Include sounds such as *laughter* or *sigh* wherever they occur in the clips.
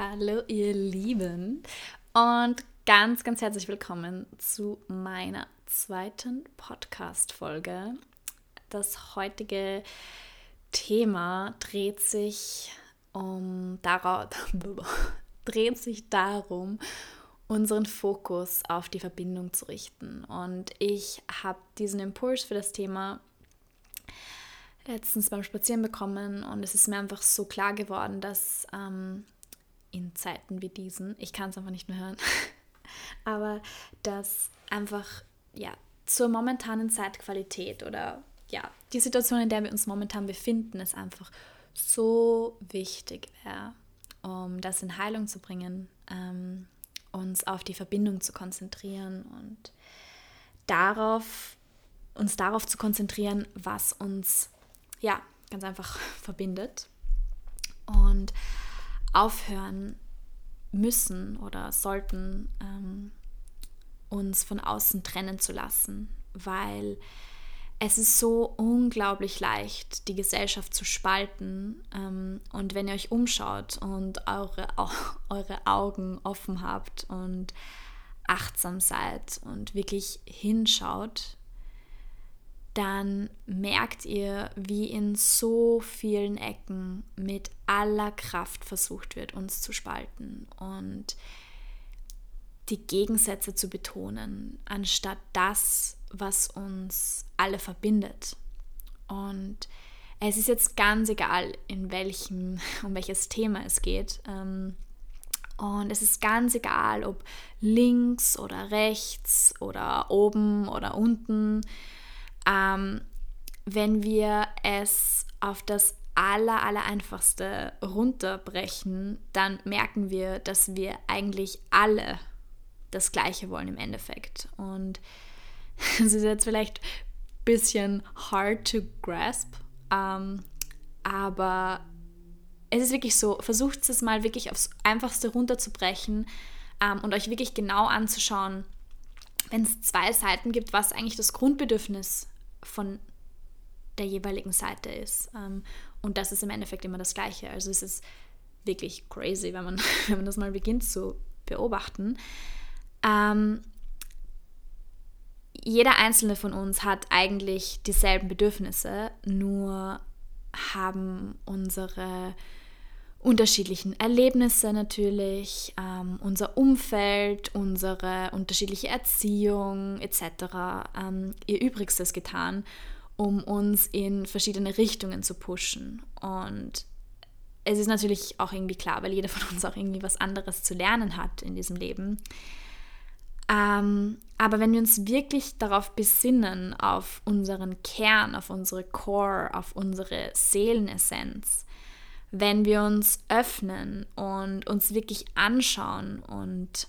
Hallo ihr Lieben und ganz, ganz herzlich willkommen zu meiner zweiten Podcast-Folge. Das heutige Thema dreht sich um darauf, *laughs* dreht sich darum, unseren Fokus auf die Verbindung zu richten. Und ich habe diesen Impuls für das Thema letztens beim Spazieren bekommen und es ist mir einfach so klar geworden, dass ähm, in Zeiten wie diesen, ich kann es einfach nicht mehr hören, *laughs* aber dass einfach ja zur momentanen Zeitqualität oder ja die Situation, in der wir uns momentan befinden, ist einfach so wichtig wäre, um das in Heilung zu bringen, ähm, uns auf die Verbindung zu konzentrieren und darauf uns darauf zu konzentrieren, was uns ja ganz einfach *laughs* verbindet. Und aufhören müssen oder sollten, ähm, uns von außen trennen zu lassen, weil es ist so unglaublich leicht, die Gesellschaft zu spalten. Ähm, und wenn ihr euch umschaut und eure, *laughs* eure Augen offen habt und achtsam seid und wirklich hinschaut, dann merkt ihr, wie in so vielen Ecken mit aller Kraft versucht wird, uns zu spalten und die Gegensätze zu betonen, anstatt das, was uns alle verbindet. Und es ist jetzt ganz egal, in welchem, *laughs* um welches Thema es geht. Ähm, und es ist ganz egal, ob links oder rechts oder oben oder unten ähm, wenn wir es auf das aller, aller einfachste runterbrechen, dann merken wir, dass wir eigentlich alle das Gleiche wollen im Endeffekt. Und *laughs* es ist jetzt vielleicht ein bisschen hard to grasp, ähm, aber es ist wirklich so, versucht es mal wirklich aufs Einfachste runterzubrechen ähm, und euch wirklich genau anzuschauen, wenn es zwei Seiten gibt, was eigentlich das Grundbedürfnis von der jeweiligen Seite ist. Ähm, und das ist im Endeffekt immer das Gleiche. Also es ist wirklich crazy, wenn man, *laughs* wenn man das mal beginnt zu beobachten. Ähm, jeder einzelne von uns hat eigentlich dieselben Bedürfnisse, nur haben unsere unterschiedlichen Erlebnisse natürlich, ähm, unser Umfeld, unsere unterschiedliche Erziehung etc. Ähm, ihr Übrigstes getan, um uns in verschiedene Richtungen zu pushen. Und es ist natürlich auch irgendwie klar, weil jeder von uns auch irgendwie was anderes zu lernen hat in diesem Leben. Ähm, aber wenn wir uns wirklich darauf besinnen, auf unseren Kern, auf unsere Core, auf unsere Seelenessenz, wenn wir uns öffnen und uns wirklich anschauen und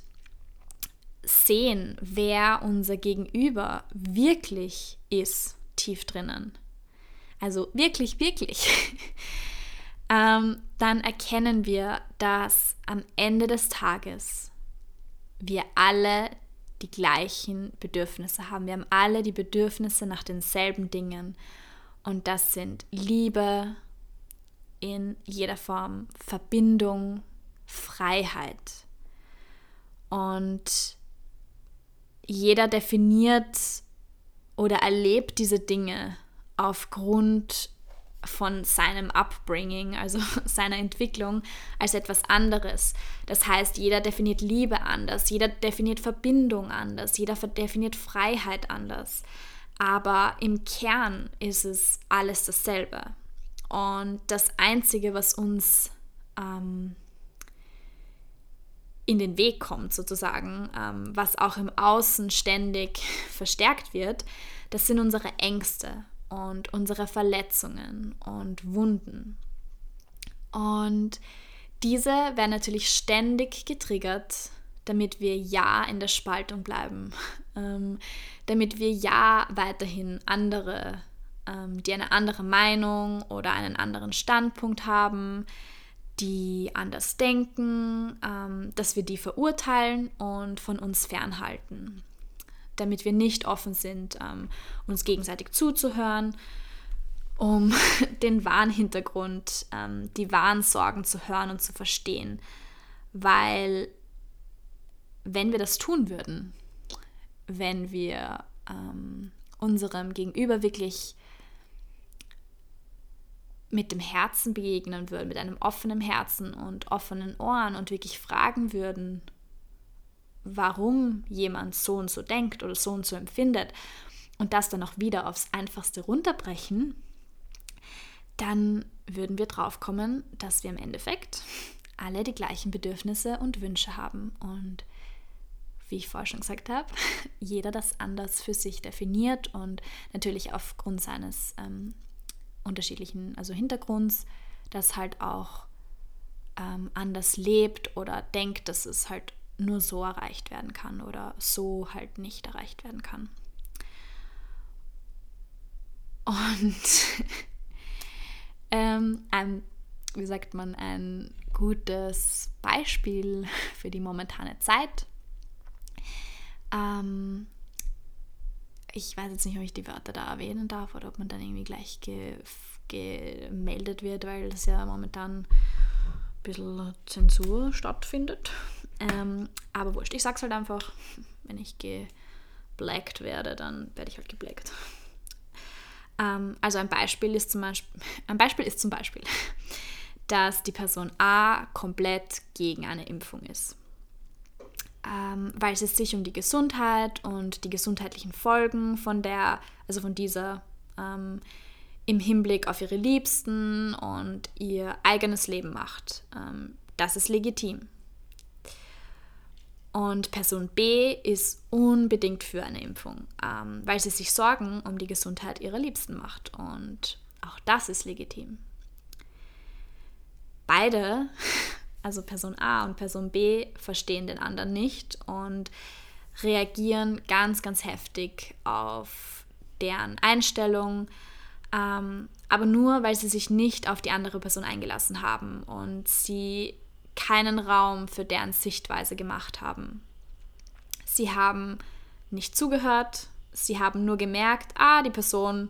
sehen, wer unser Gegenüber wirklich ist, tief drinnen. Also wirklich, wirklich. *laughs* ähm, dann erkennen wir, dass am Ende des Tages wir alle die gleichen Bedürfnisse haben. Wir haben alle die Bedürfnisse nach denselben Dingen. Und das sind Liebe, in jeder Form Verbindung, Freiheit. Und jeder definiert oder erlebt diese Dinge aufgrund von seinem Upbringing, also *laughs* seiner Entwicklung, als etwas anderes. Das heißt, jeder definiert Liebe anders, jeder definiert Verbindung anders, jeder definiert Freiheit anders. Aber im Kern ist es alles dasselbe. Und das Einzige, was uns ähm, in den Weg kommt, sozusagen, ähm, was auch im Außen ständig *laughs* verstärkt wird, das sind unsere Ängste und unsere Verletzungen und Wunden. Und diese werden natürlich ständig getriggert, damit wir ja in der Spaltung bleiben, *laughs* ähm, damit wir ja weiterhin andere ähm, die eine andere Meinung oder einen anderen Standpunkt haben, die anders denken, ähm, dass wir die verurteilen und von uns fernhalten, damit wir nicht offen sind, ähm, uns gegenseitig zuzuhören, um *laughs* den wahren Hintergrund, ähm, die wahren Sorgen zu hören und zu verstehen, weil wenn wir das tun würden, wenn wir ähm, unserem Gegenüber wirklich mit dem Herzen begegnen würden, mit einem offenen Herzen und offenen Ohren und wirklich fragen würden, warum jemand so und so denkt oder so und so empfindet und das dann auch wieder aufs Einfachste runterbrechen, dann würden wir drauf kommen, dass wir im Endeffekt alle die gleichen Bedürfnisse und Wünsche haben. Und wie ich vorher schon gesagt habe, *laughs* jeder das anders für sich definiert und natürlich aufgrund seines ähm, unterschiedlichen also Hintergrunds das halt auch ähm, anders lebt oder denkt, dass es halt nur so erreicht werden kann oder so halt nicht erreicht werden kann. Und *laughs* ähm, ein, wie sagt man, ein gutes Beispiel für die momentane Zeit. Ähm, ich weiß jetzt nicht, ob ich die Wörter da erwähnen darf oder ob man dann irgendwie gleich ge gemeldet wird, weil das ja momentan ein bisschen Zensur stattfindet. Ähm, aber wurscht, ich sag's halt einfach, wenn ich geblackt werde, dann werde ich halt geblackt. Ähm, also ein Beispiel ist zum Beispiel, ein Beispiel ist zum Beispiel, *laughs* dass die Person A komplett gegen eine Impfung ist ähm, weil es sich um die Gesundheit und die gesundheitlichen Folgen von der, also von dieser ähm, im Hinblick auf ihre Liebsten und ihr eigenes Leben macht. Ähm, das ist legitim. Und Person B ist unbedingt für eine Impfung, ähm, weil sie sich Sorgen um die Gesundheit ihrer Liebsten macht. Und auch das ist legitim. Beide also Person A und Person B, verstehen den anderen nicht und reagieren ganz, ganz heftig auf deren Einstellung, ähm, aber nur, weil sie sich nicht auf die andere Person eingelassen haben und sie keinen Raum für deren Sichtweise gemacht haben. Sie haben nicht zugehört, sie haben nur gemerkt, ah, die Person,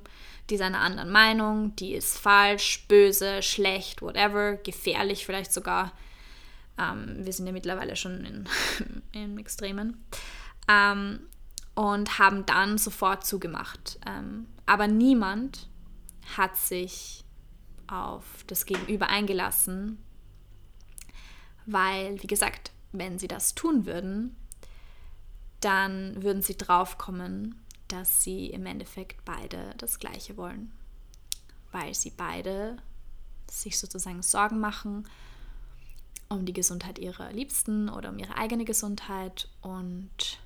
die ist einer anderen Meinung, die ist falsch, böse, schlecht, whatever, gefährlich vielleicht sogar. Ähm, wir sind ja mittlerweile schon in, *laughs* im Extremen. Ähm, und haben dann sofort zugemacht. Ähm, aber niemand hat sich auf das Gegenüber eingelassen, weil, wie gesagt, wenn sie das tun würden, dann würden sie draufkommen, dass sie im Endeffekt beide das Gleiche wollen. Weil sie beide sich sozusagen Sorgen machen um die Gesundheit ihrer Liebsten oder um ihre eigene Gesundheit und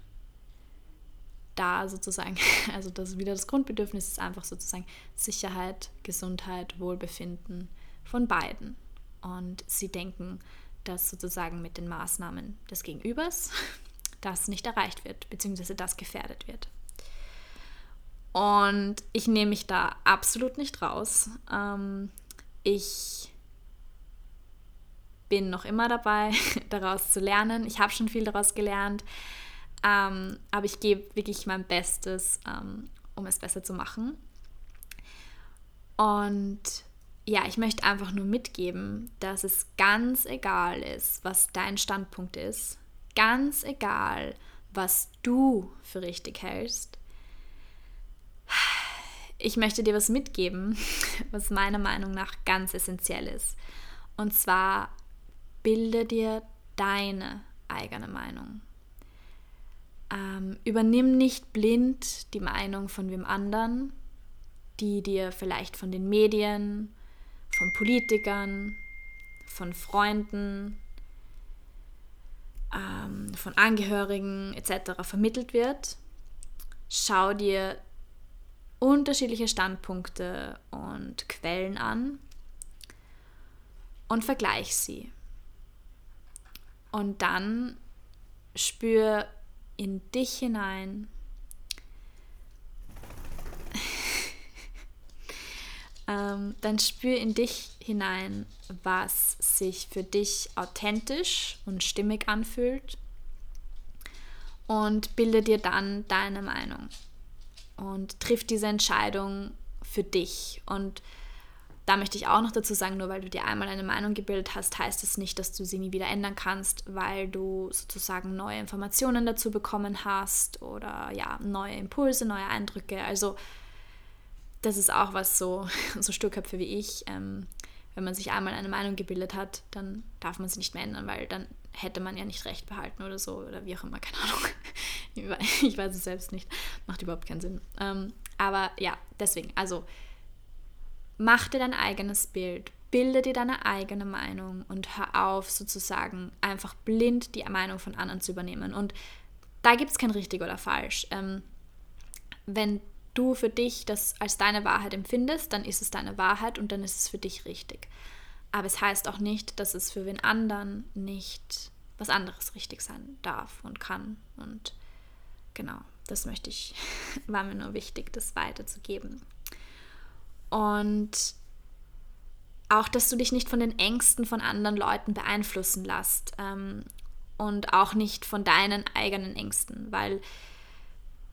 da sozusagen, *laughs* also das wieder das Grundbedürfnis ist einfach sozusagen Sicherheit, Gesundheit, Wohlbefinden von beiden. Und sie denken, dass sozusagen mit den Maßnahmen des Gegenübers *laughs* das nicht erreicht wird, beziehungsweise das gefährdet wird. Und ich nehme mich da absolut nicht raus. Ähm, ich bin noch immer dabei, *laughs* daraus zu lernen. Ich habe schon viel daraus gelernt, ähm, aber ich gebe wirklich mein Bestes, ähm, um es besser zu machen. Und ja, ich möchte einfach nur mitgeben, dass es ganz egal ist, was dein Standpunkt ist, ganz egal, was du für richtig hältst. Ich möchte dir was mitgeben, *laughs* was meiner Meinung nach ganz essentiell ist. Und zwar bilde dir deine eigene Meinung. Ähm, übernimm nicht blind die Meinung von wem anderen, die dir vielleicht von den Medien, von Politikern, von Freunden, ähm, von Angehörigen etc. vermittelt wird. Schau dir unterschiedliche Standpunkte und Quellen an und vergleich sie. Und dann spür in dich hinein. *laughs* ähm, dann spür in dich hinein, was sich für dich authentisch und stimmig anfühlt. Und bilde dir dann deine Meinung. Und triff diese Entscheidung für dich. Und da möchte ich auch noch dazu sagen, nur weil du dir einmal eine Meinung gebildet hast, heißt das nicht, dass du sie nie wieder ändern kannst, weil du sozusagen neue Informationen dazu bekommen hast oder ja, neue Impulse, neue Eindrücke. Also das ist auch was so, *laughs* so Sturköpfe wie ich. Ähm, wenn man sich einmal eine Meinung gebildet hat, dann darf man sie nicht mehr ändern, weil dann hätte man ja nicht recht behalten oder so oder wie auch immer, keine Ahnung. *laughs* Ich weiß es selbst nicht. Macht überhaupt keinen Sinn. Ähm, aber ja, deswegen, also mach dir dein eigenes Bild, bilde dir deine eigene Meinung und hör auf, sozusagen einfach blind die Meinung von anderen zu übernehmen. Und da gibt es kein richtig oder falsch. Ähm, wenn du für dich das als deine Wahrheit empfindest, dann ist es deine Wahrheit und dann ist es für dich richtig. Aber es heißt auch nicht, dass es für wen anderen nicht was anderes richtig sein darf und kann. Und genau, das möchte ich, *laughs* war mir nur wichtig, das weiterzugeben. Und auch, dass du dich nicht von den Ängsten von anderen Leuten beeinflussen lässt ähm, und auch nicht von deinen eigenen Ängsten, weil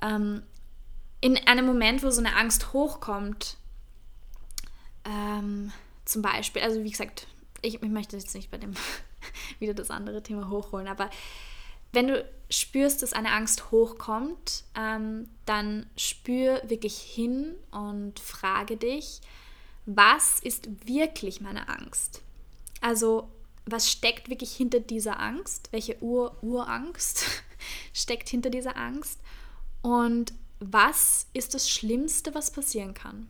ähm, in einem Moment, wo so eine Angst hochkommt, ähm, zum Beispiel, also wie gesagt, ich, ich möchte jetzt nicht bei dem *laughs* wieder das andere Thema hochholen, aber wenn du spürst, dass eine Angst hochkommt, ähm, dann spür wirklich hin und frage dich, was ist wirklich meine Angst? Also, was steckt wirklich hinter dieser Angst? Welche Ur Urangst *laughs* steckt hinter dieser Angst? Und was ist das Schlimmste, was passieren kann?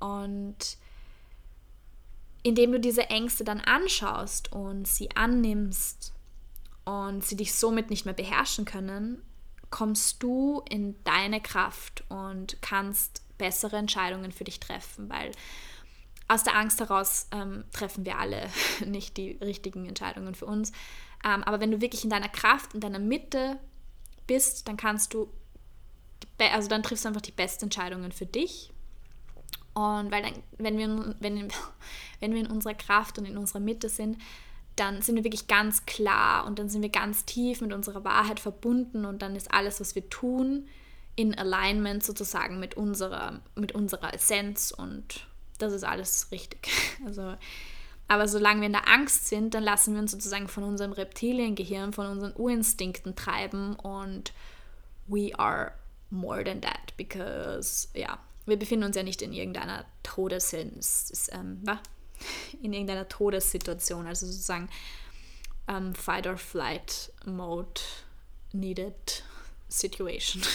Und indem du diese Ängste dann anschaust und sie annimmst und sie dich somit nicht mehr beherrschen können, kommst du in deine Kraft und kannst bessere Entscheidungen für dich treffen, weil aus der Angst heraus ähm, treffen wir alle *laughs* nicht die richtigen Entscheidungen für uns. Ähm, aber wenn du wirklich in deiner Kraft, in deiner Mitte bist, dann kannst du, also dann triffst du einfach die besten Entscheidungen für dich. Und weil dann, wenn wir, wenn, *laughs* wenn wir in unserer Kraft und in unserer Mitte sind, dann sind wir wirklich ganz klar und dann sind wir ganz tief mit unserer Wahrheit verbunden und dann ist alles, was wir tun, in Alignment sozusagen mit unserer, mit unserer Essenz und das ist alles richtig. *laughs* Also, aber solange wir in der Angst sind, dann lassen wir uns sozusagen von unserem Reptiliengehirn, von unseren Urinstinkten treiben und we are more than that, because, ja, wir befinden uns ja nicht in irgendeiner Todes ähm, in irgendeiner Todessituation, also sozusagen ähm, Fight or Flight Mode needed Situation. *laughs*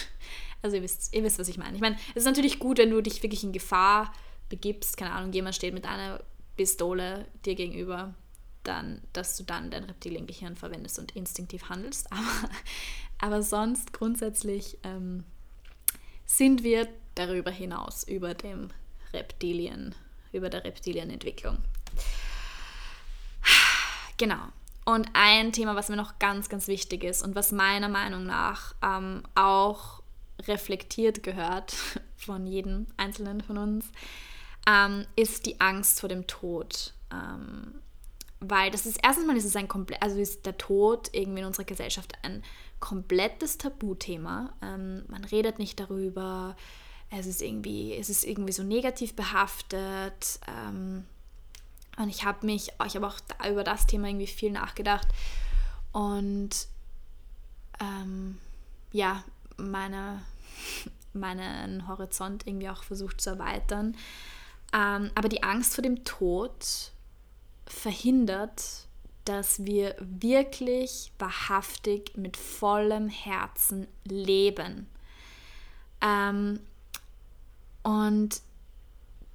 Also ihr wisst, ihr wisst, was ich meine. Ich meine, es ist natürlich gut, wenn du dich wirklich in Gefahr begibst, keine Ahnung, jemand steht mit einer Pistole dir gegenüber, dann, dass du dann dein Reptiliengehirn verwendest und instinktiv handelst. *laughs* Aber, aber sonst grundsätzlich ähm, sind wir darüber hinaus, über dem Reptilien, über der Reptilienentwicklung. Genau. Und ein Thema, was mir noch ganz, ganz wichtig ist und was meiner Meinung nach ähm, auch reflektiert gehört *laughs* von jedem Einzelnen von uns, ähm, ist die Angst vor dem Tod. Ähm, weil das ist erstens mal ist es ein komplett, also ist der Tod irgendwie in unserer Gesellschaft ein komplettes Tabuthema. Ähm, man redet nicht darüber. Es ist irgendwie, es ist irgendwie so negativ behaftet. Ähm, und ich habe mich, ich habe auch da über das Thema irgendwie viel nachgedacht und ähm, ja, meine, *laughs* meinen Horizont irgendwie auch versucht zu erweitern. Ähm, aber die Angst vor dem Tod verhindert, dass wir wirklich wahrhaftig mit vollem Herzen leben. Ähm, und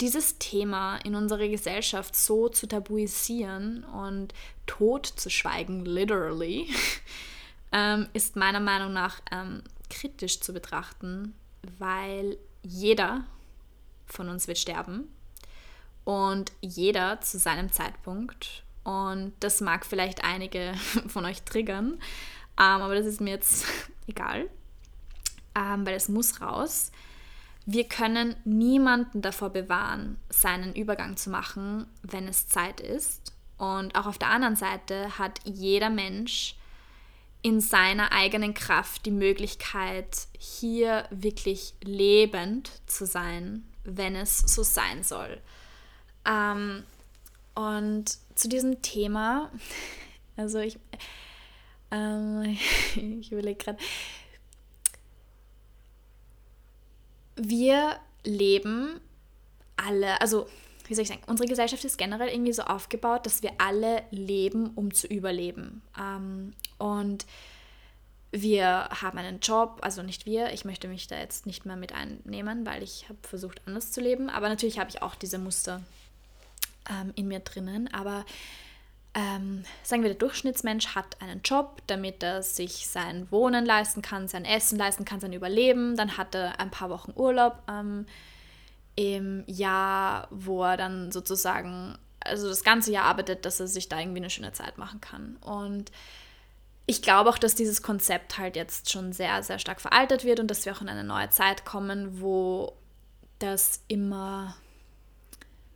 dieses Thema in unserer Gesellschaft so zu tabuisieren und tot zu schweigen, literally, *laughs* ähm, ist meiner Meinung nach ähm, kritisch zu betrachten, weil jeder von uns wird sterben und jeder zu seinem Zeitpunkt. Und das mag vielleicht einige *laughs* von euch triggern, ähm, aber das ist mir jetzt *laughs* egal, ähm, weil es muss raus. Wir können niemanden davor bewahren, seinen Übergang zu machen, wenn es Zeit ist. Und auch auf der anderen Seite hat jeder Mensch in seiner eigenen Kraft die Möglichkeit, hier wirklich lebend zu sein, wenn es so sein soll. Ähm, und zu diesem Thema, *laughs* also ich, ähm, *laughs* ich überlege gerade, wir leben alle, also wie soll ich sagen, unsere Gesellschaft ist generell irgendwie so aufgebaut, dass wir alle leben, um zu überleben. Ähm, und wir haben einen Job, also nicht wir, ich möchte mich da jetzt nicht mehr mit einnehmen, weil ich habe versucht, anders zu leben. Aber natürlich habe ich auch diese Muster ähm, in mir drinnen. Aber ähm, sagen wir, der Durchschnittsmensch hat einen Job, damit er sich sein Wohnen leisten kann, sein Essen leisten kann, sein Überleben. Dann hat er ein paar Wochen Urlaub ähm, im Jahr, wo er dann sozusagen, also das ganze Jahr arbeitet, dass er sich da irgendwie eine schöne Zeit machen kann. Und ich glaube auch, dass dieses Konzept halt jetzt schon sehr, sehr stark veraltet wird und dass wir auch in eine neue Zeit kommen, wo das immer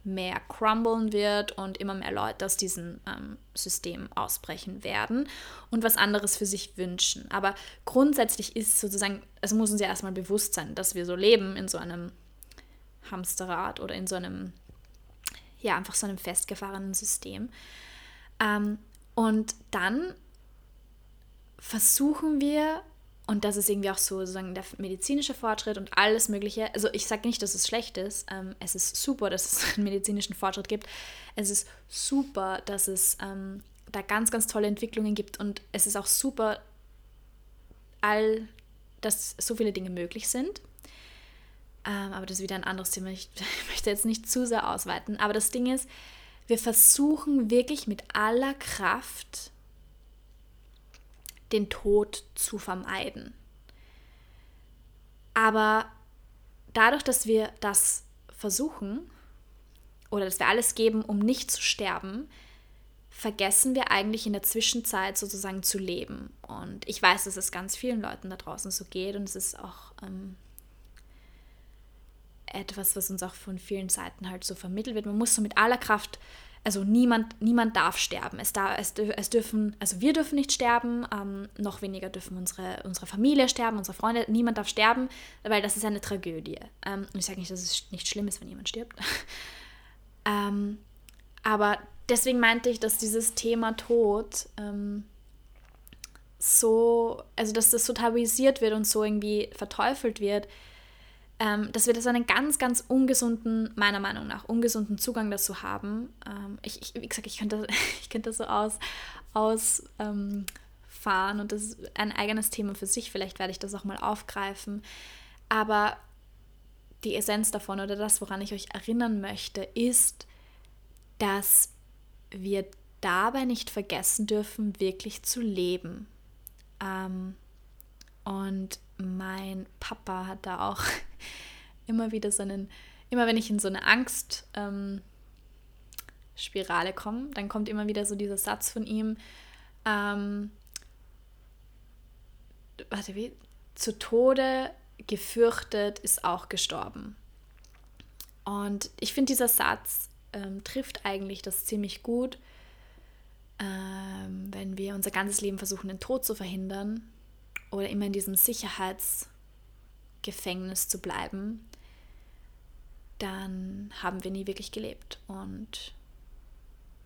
mehr crumblen wird und immer mehr Leute aus diesem ähm, System ausbrechen werden und was anderes für sich wünschen. Aber grundsätzlich ist sozusagen, es muss uns ja erstmal bewusst sein, dass wir so leben in so einem Hamsterrad oder in so einem, ja, einfach so einem festgefahrenen System. Ähm, und dann versuchen wir und das ist irgendwie auch so sozusagen der medizinische Fortschritt und alles Mögliche. Also ich sage nicht, dass es schlecht ist. Ähm, es ist super, dass es *laughs* einen medizinischen Fortschritt gibt. Es ist super, dass es ähm, da ganz, ganz tolle Entwicklungen gibt. Und es ist auch super, all, dass so viele Dinge möglich sind. Ähm, aber das ist wieder ein anderes Thema. Ich, ich *laughs* möchte jetzt nicht zu sehr ausweiten. Aber das Ding ist, wir versuchen wirklich mit aller Kraft den Tod zu vermeiden. Aber dadurch, dass wir das versuchen oder dass wir alles geben, um nicht zu sterben, vergessen wir eigentlich in der Zwischenzeit sozusagen zu leben. Und ich weiß, dass es ganz vielen Leuten da draußen so geht und es ist auch ähm, etwas, was uns auch von vielen Seiten halt so vermittelt wird. Man muss so mit aller Kraft also niemand, niemand darf sterben. Es, darf, es, es dürfen, also wir dürfen nicht sterben, ähm, noch weniger dürfen unsere, unsere Familie sterben, unsere Freunde, niemand darf sterben, weil das ist eine Tragödie. Ähm, und ich sage nicht, dass es nicht schlimm ist, wenn jemand stirbt. *laughs* ähm, aber deswegen meinte ich, dass dieses Thema Tod ähm, so, also dass das so tabuisiert wird und so irgendwie verteufelt wird, ähm, dass wir da so einen ganz, ganz ungesunden, meiner Meinung nach, ungesunden Zugang dazu haben. Ähm, ich, ich, wie gesagt, ich könnte, *laughs* ich könnte das so aus, ausfahren ähm, und das ist ein eigenes Thema für sich. Vielleicht werde ich das auch mal aufgreifen. Aber die Essenz davon oder das, woran ich euch erinnern möchte, ist, dass wir dabei nicht vergessen dürfen, wirklich zu leben. Ähm, und mein Papa hat da auch *laughs* immer wieder so einen, immer wenn ich in so eine Angstspirale ähm, komme, dann kommt immer wieder so dieser Satz von ihm, ähm, warte, wie? Zu Tode gefürchtet ist auch gestorben. Und ich finde, dieser Satz ähm, trifft eigentlich das ziemlich gut, ähm, wenn wir unser ganzes Leben versuchen, den Tod zu verhindern oder immer in diesem Sicherheitsgefängnis zu bleiben, dann haben wir nie wirklich gelebt. Und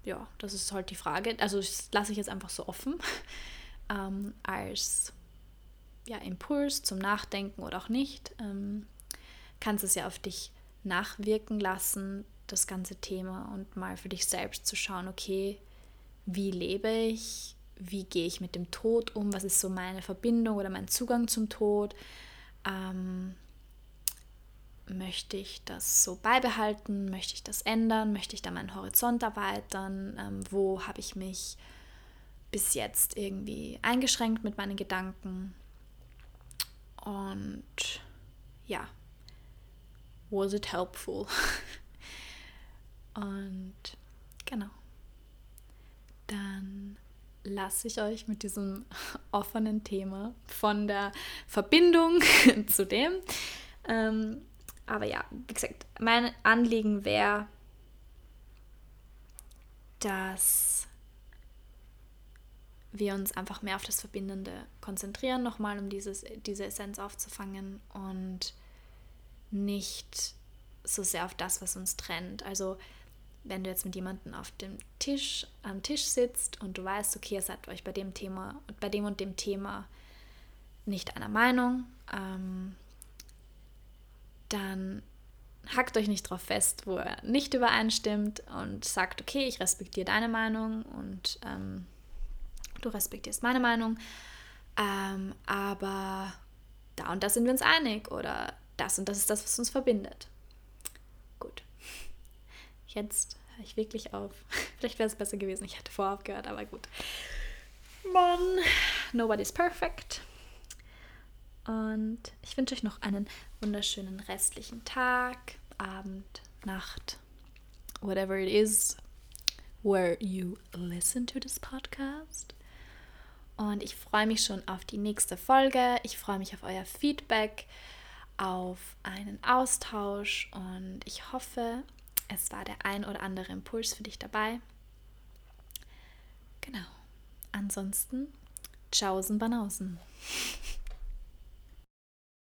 ja, das ist halt die Frage. Also das lasse ich jetzt einfach so offen *laughs* ähm, als ja, Impuls zum Nachdenken oder auch nicht. Ähm, kannst es ja auf dich nachwirken lassen, das ganze Thema, und mal für dich selbst zu schauen, okay, wie lebe ich? Wie gehe ich mit dem Tod um, was ist so meine Verbindung oder mein Zugang zum Tod. Ähm, möchte ich das so beibehalten? Möchte ich das ändern? Möchte ich da meinen Horizont erweitern? Ähm, wo habe ich mich bis jetzt irgendwie eingeschränkt mit meinen Gedanken? Und ja, was it helpful? *laughs* Und genau. Dann lasse ich euch mit diesem *laughs* offenen Thema von der Verbindung *laughs* zu dem. Ähm, aber ja, wie gesagt, mein Anliegen wäre, dass wir uns einfach mehr auf das Verbindende konzentrieren, nochmal, um dieses, diese Essenz aufzufangen und nicht so sehr auf das, was uns trennt. Also wenn du jetzt mit jemandem auf dem Tisch, am Tisch sitzt und du weißt, okay, ihr seid euch bei dem Thema, bei dem und dem Thema nicht einer Meinung, ähm, dann hackt euch nicht drauf fest, wo er nicht übereinstimmt und sagt, okay, ich respektiere deine Meinung und ähm, du respektierst meine Meinung, ähm, aber da und da sind wir uns einig oder das und das ist das, was uns verbindet. Gut. Jetzt höre ich wirklich auf. *laughs* Vielleicht wäre es besser gewesen, ich hätte vorher aufgehört, aber gut. Mann, nobody's perfect. Und ich wünsche euch noch einen wunderschönen restlichen Tag, Abend, Nacht, whatever it is, where you listen to this podcast. Und ich freue mich schon auf die nächste Folge. Ich freue mich auf euer Feedback, auf einen Austausch und ich hoffe, es war der ein oder andere Impuls für dich dabei. Genau. Ansonsten, tschaußen Banausen. *laughs*